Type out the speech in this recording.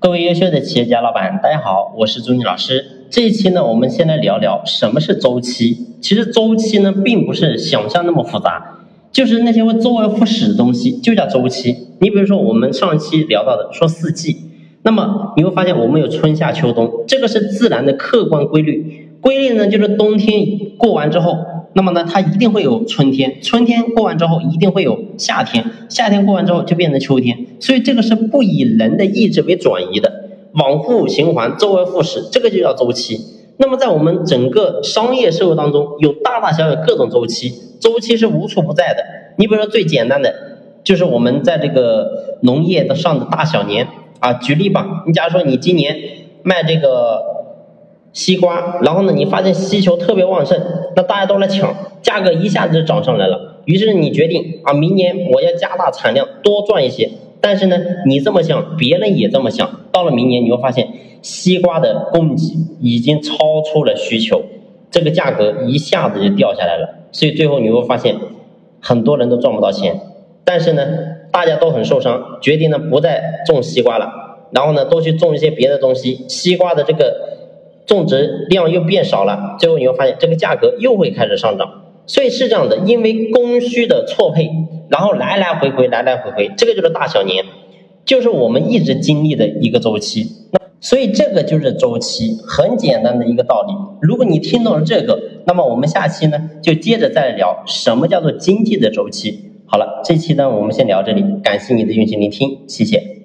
各位优秀的企业家老板，大家好，我是朱妮老师。这一期呢，我们先来聊聊什么是周期。其实周期呢，并不是想象那么复杂，就是那些会周而复始的东西就叫周期。你比如说我们上期聊到的说四季，那么你会发现我们有春夏秋冬，这个是自然的客观规律。规律呢，就是冬天过完之后。那么呢，它一定会有春天，春天过完之后一定会有夏天，夏天过完之后就变成秋天，所以这个是不以人的意志为转移的，往复循环，周而复始，这个就叫周期。那么在我们整个商业社会当中，有大大小小各种周期，周期是无处不在的。你比如说最简单的，就是我们在这个农业的上的大小年啊，举例吧，你假如说你今年卖这个。西瓜，然后呢，你发现需求特别旺盛，那大家都来抢，价格一下子就涨上来了。于是你决定啊，明年我要加大产量，多赚一些。但是呢，你这么想，别人也这么想，到了明年你会发现，西瓜的供给已经超出了需求，这个价格一下子就掉下来了。所以最后你会发现，很多人都赚不到钱。但是呢，大家都很受伤，决定呢不再种西瓜了，然后呢都去种一些别的东西。西瓜的这个。种植量又变少了，最后你会发现这个价格又会开始上涨，所以是这样的，因为供需的错配，然后来来回回，来来回回，这个就是大小年，就是我们一直经历的一个周期。那所以这个就是周期，很简单的一个道理。如果你听懂了这个，那么我们下期呢就接着再聊什么叫做经济的周期。好了，这期呢我们先聊这里，感谢你的用心聆听，谢谢。